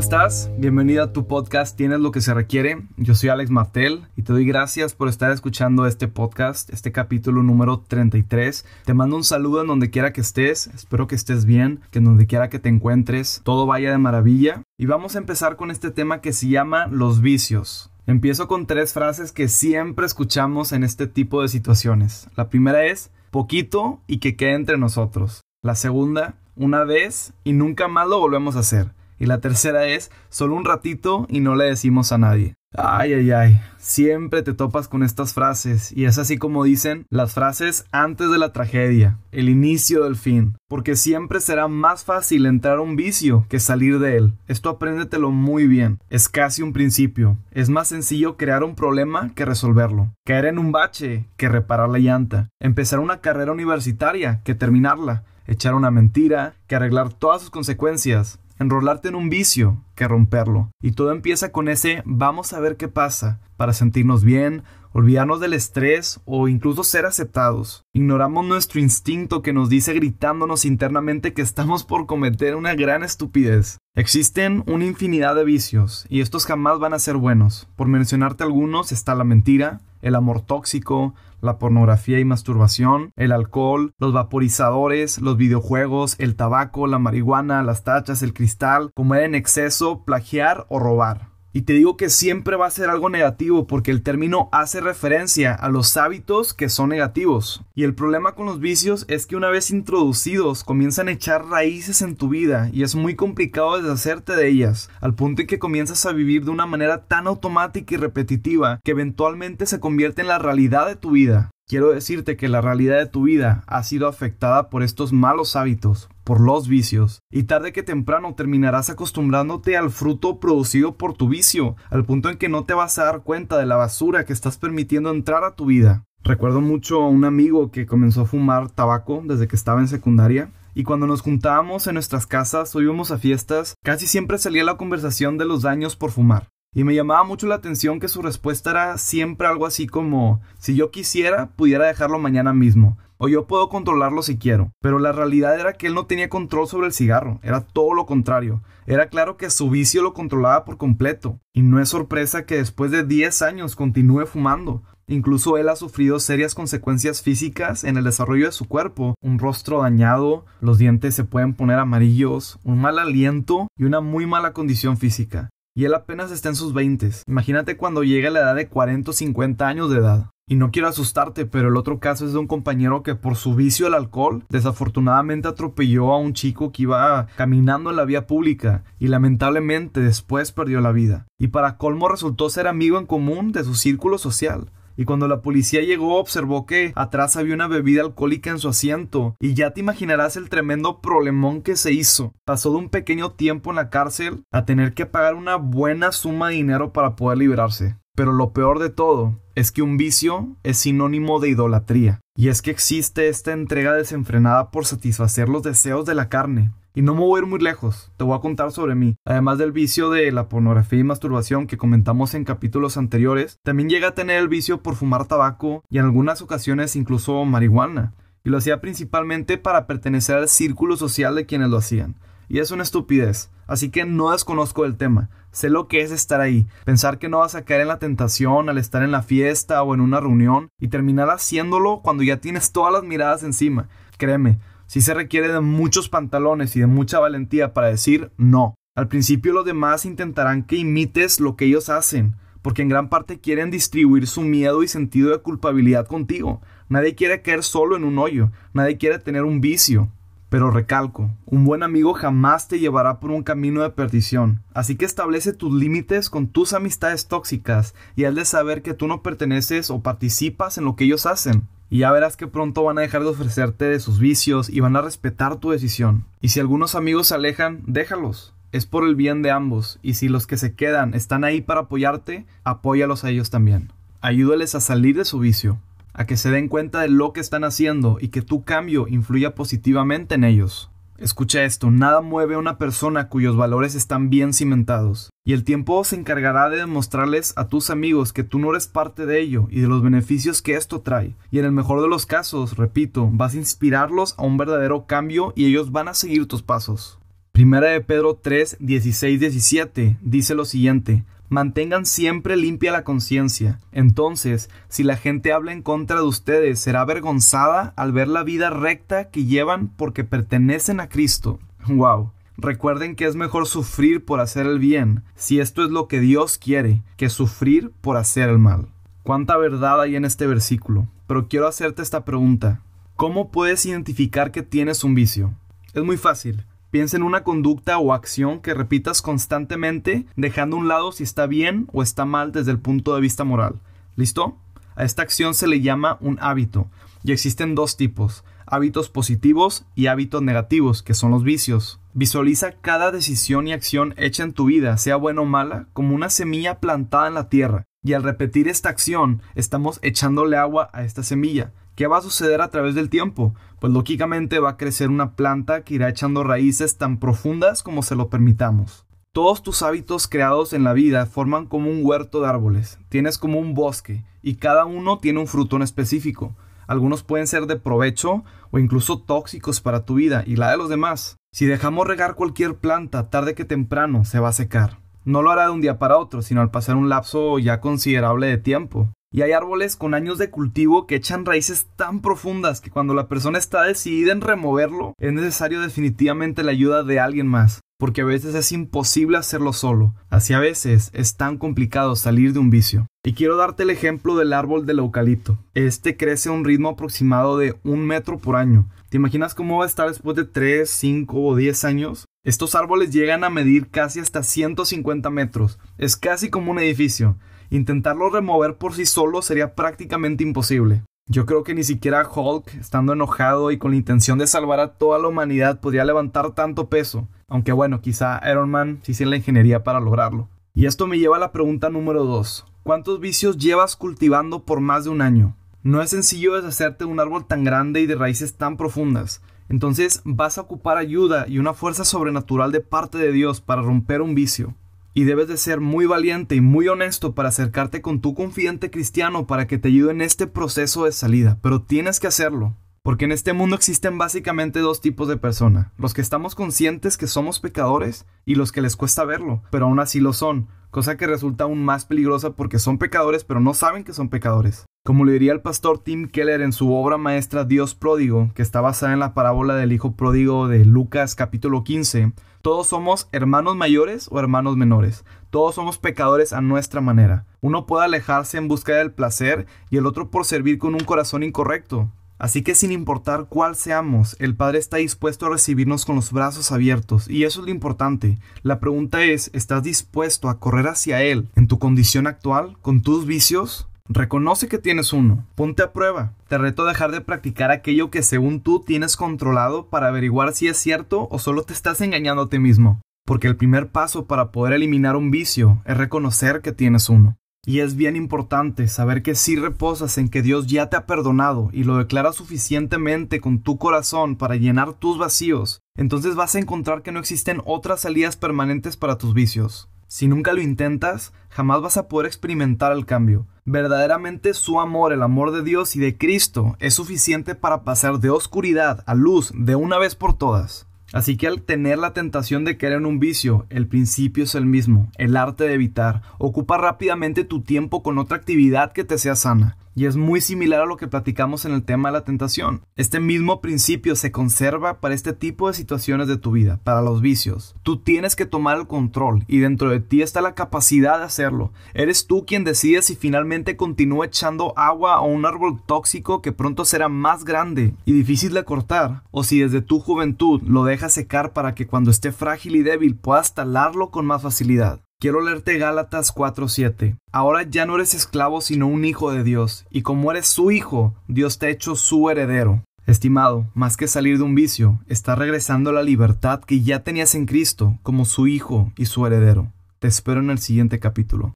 ¿cómo estás? Bienvenido a tu podcast Tienes lo que se requiere. Yo soy Alex Martel y te doy gracias por estar escuchando este podcast, este capítulo número 33. Te mando un saludo en donde quiera que estés, espero que estés bien, que en donde quiera que te encuentres, todo vaya de maravilla. Y vamos a empezar con este tema que se llama los vicios. Empiezo con tres frases que siempre escuchamos en este tipo de situaciones. La primera es, poquito y que quede entre nosotros. La segunda, una vez y nunca más lo volvemos a hacer. Y la tercera es, solo un ratito y no le decimos a nadie. Ay, ay, ay, siempre te topas con estas frases. Y es así como dicen las frases antes de la tragedia, el inicio del fin, porque siempre será más fácil entrar a un vicio que salir de él. Esto apréndetelo muy bien, es casi un principio, es más sencillo crear un problema que resolverlo, caer en un bache que reparar la llanta, empezar una carrera universitaria que terminarla, echar una mentira que arreglar todas sus consecuencias, enrolarte en un vicio que romperlo. Y todo empieza con ese vamos a ver qué pasa, para sentirnos bien, olvidarnos del estrés o incluso ser aceptados. Ignoramos nuestro instinto que nos dice gritándonos internamente que estamos por cometer una gran estupidez. Existen una infinidad de vicios y estos jamás van a ser buenos. Por mencionarte algunos está la mentira, el amor tóxico, la pornografía y masturbación, el alcohol, los vaporizadores, los videojuegos, el tabaco, la marihuana, las tachas, el cristal, comer en exceso, plagiar o robar. Y te digo que siempre va a ser algo negativo porque el término hace referencia a los hábitos que son negativos. Y el problema con los vicios es que una vez introducidos comienzan a echar raíces en tu vida y es muy complicado deshacerte de ellas, al punto en que comienzas a vivir de una manera tan automática y repetitiva que eventualmente se convierte en la realidad de tu vida. Quiero decirte que la realidad de tu vida ha sido afectada por estos malos hábitos, por los vicios, y tarde que temprano terminarás acostumbrándote al fruto producido por tu vicio, al punto en que no te vas a dar cuenta de la basura que estás permitiendo entrar a tu vida. Recuerdo mucho a un amigo que comenzó a fumar tabaco desde que estaba en secundaria, y cuando nos juntábamos en nuestras casas o íbamos a fiestas, casi siempre salía la conversación de los daños por fumar. Y me llamaba mucho la atención que su respuesta era siempre algo así como, si yo quisiera, pudiera dejarlo mañana mismo, o yo puedo controlarlo si quiero. Pero la realidad era que él no tenía control sobre el cigarro, era todo lo contrario. Era claro que su vicio lo controlaba por completo. Y no es sorpresa que después de 10 años continúe fumando. Incluso él ha sufrido serias consecuencias físicas en el desarrollo de su cuerpo, un rostro dañado, los dientes se pueden poner amarillos, un mal aliento y una muy mala condición física y él apenas está en sus 20. Imagínate cuando llegue a la edad de 40 o 50 años de edad. Y no quiero asustarte, pero el otro caso es de un compañero que por su vicio al alcohol desafortunadamente atropelló a un chico que iba caminando en la vía pública y lamentablemente después perdió la vida. Y para colmo resultó ser amigo en común de su círculo social y cuando la policía llegó observó que atrás había una bebida alcohólica en su asiento y ya te imaginarás el tremendo problemón que se hizo. Pasó de un pequeño tiempo en la cárcel a tener que pagar una buena suma de dinero para poder liberarse. Pero lo peor de todo es que un vicio es sinónimo de idolatría. Y es que existe esta entrega desenfrenada por satisfacer los deseos de la carne, y no me voy a ir muy lejos, te voy a contar sobre mí. Además del vicio de la pornografía y masturbación que comentamos en capítulos anteriores, también llega a tener el vicio por fumar tabaco y en algunas ocasiones incluso marihuana. Y lo hacía principalmente para pertenecer al círculo social de quienes lo hacían. Y es una estupidez, así que no desconozco el tema. Sé lo que es estar ahí, pensar que no vas a caer en la tentación al estar en la fiesta o en una reunión y terminar haciéndolo cuando ya tienes todas las miradas encima. Créeme, si se requiere de muchos pantalones y de mucha valentía para decir no. Al principio los demás intentarán que imites lo que ellos hacen, porque en gran parte quieren distribuir su miedo y sentido de culpabilidad contigo. Nadie quiere caer solo en un hoyo, nadie quiere tener un vicio. Pero recalco, un buen amigo jamás te llevará por un camino de perdición, así que establece tus límites con tus amistades tóxicas y haz de saber que tú no perteneces o participas en lo que ellos hacen y ya verás que pronto van a dejar de ofrecerte de sus vicios y van a respetar tu decisión. Y si algunos amigos se alejan, déjalos. Es por el bien de ambos, y si los que se quedan están ahí para apoyarte, apóyalos a ellos también. Ayúdales a salir de su vicio, a que se den cuenta de lo que están haciendo y que tu cambio influya positivamente en ellos. Escucha esto, nada mueve a una persona cuyos valores están bien cimentados, y el tiempo se encargará de demostrarles a tus amigos que tú no eres parte de ello y de los beneficios que esto trae. Y en el mejor de los casos, repito, vas a inspirarlos a un verdadero cambio y ellos van a seguir tus pasos. Primera de Pedro 3, 16, 17 dice lo siguiente. Mantengan siempre limpia la conciencia. Entonces, si la gente habla en contra de ustedes, será avergonzada al ver la vida recta que llevan porque pertenecen a Cristo. Wow. Recuerden que es mejor sufrir por hacer el bien, si esto es lo que Dios quiere, que sufrir por hacer el mal. Cuánta verdad hay en este versículo. Pero quiero hacerte esta pregunta. ¿Cómo puedes identificar que tienes un vicio? Es muy fácil. Piensa en una conducta o acción que repitas constantemente, dejando a un lado si está bien o está mal desde el punto de vista moral. ¿Listo? A esta acción se le llama un hábito, y existen dos tipos, hábitos positivos y hábitos negativos, que son los vicios. Visualiza cada decisión y acción hecha en tu vida, sea buena o mala, como una semilla plantada en la tierra, y al repetir esta acción estamos echándole agua a esta semilla. ¿Qué va a suceder a través del tiempo? Pues lógicamente va a crecer una planta que irá echando raíces tan profundas como se lo permitamos. Todos tus hábitos creados en la vida forman como un huerto de árboles. Tienes como un bosque y cada uno tiene un fruto en específico. Algunos pueden ser de provecho o incluso tóxicos para tu vida y la de los demás. Si dejamos regar cualquier planta tarde que temprano se va a secar. No lo hará de un día para otro, sino al pasar un lapso ya considerable de tiempo. Y hay árboles con años de cultivo que echan raíces tan profundas que cuando la persona está decidida en removerlo, es necesario definitivamente la ayuda de alguien más, porque a veces es imposible hacerlo solo, así a veces es tan complicado salir de un vicio. Y quiero darte el ejemplo del árbol del eucalipto. Este crece a un ritmo aproximado de un metro por año. ¿Te imaginas cómo va a estar después de 3, 5 o 10 años? Estos árboles llegan a medir casi hasta 150 metros. Es casi como un edificio. Intentarlo remover por sí solo sería prácticamente imposible. Yo creo que ni siquiera Hulk, estando enojado y con la intención de salvar a toda la humanidad, podría levantar tanto peso. Aunque bueno, quizá Iron Man sí tiene la ingeniería para lograrlo. Y esto me lleva a la pregunta número 2. ¿Cuántos vicios llevas cultivando por más de un año? No es sencillo deshacerte de un árbol tan grande y de raíces tan profundas. Entonces vas a ocupar ayuda y una fuerza sobrenatural de parte de Dios para romper un vicio y debes de ser muy valiente y muy honesto para acercarte con tu confidente cristiano para que te ayude en este proceso de salida, pero tienes que hacerlo. Porque en este mundo existen básicamente dos tipos de personas, los que estamos conscientes que somos pecadores y los que les cuesta verlo, pero aún así lo son, cosa que resulta aún más peligrosa porque son pecadores pero no saben que son pecadores. Como le diría el pastor Tim Keller en su obra maestra Dios pródigo, que está basada en la parábola del hijo pródigo de Lucas capítulo 15, todos somos hermanos mayores o hermanos menores. Todos somos pecadores a nuestra manera. Uno puede alejarse en busca del placer y el otro por servir con un corazón incorrecto. Así que sin importar cuál seamos, el Padre está dispuesto a recibirnos con los brazos abiertos, y eso es lo importante. La pregunta es, ¿estás dispuesto a correr hacia Él en tu condición actual, con tus vicios? Reconoce que tienes uno. Ponte a prueba. Te reto a dejar de practicar aquello que según tú tienes controlado para averiguar si es cierto o solo te estás engañando a ti mismo. Porque el primer paso para poder eliminar un vicio es reconocer que tienes uno. Y es bien importante saber que si reposas en que Dios ya te ha perdonado y lo declaras suficientemente con tu corazón para llenar tus vacíos, entonces vas a encontrar que no existen otras salidas permanentes para tus vicios. Si nunca lo intentas, jamás vas a poder experimentar el cambio. Verdaderamente su amor, el amor de Dios y de Cristo, es suficiente para pasar de oscuridad a luz de una vez por todas. Así que al tener la tentación de caer en un vicio, el principio es el mismo, el arte de evitar. Ocupa rápidamente tu tiempo con otra actividad que te sea sana. Y es muy similar a lo que platicamos en el tema de la tentación. Este mismo principio se conserva para este tipo de situaciones de tu vida, para los vicios. Tú tienes que tomar el control y dentro de ti está la capacidad de hacerlo. Eres tú quien decide si finalmente continúa echando agua a un árbol tóxico que pronto será más grande y difícil de cortar, o si desde tu juventud lo dejas secar para que cuando esté frágil y débil puedas talarlo con más facilidad. Quiero leerte Gálatas 4:7. Ahora ya no eres esclavo sino un hijo de Dios, y como eres su hijo, Dios te ha hecho su heredero. Estimado, más que salir de un vicio, está regresando a la libertad que ya tenías en Cristo como su hijo y su heredero. Te espero en el siguiente capítulo.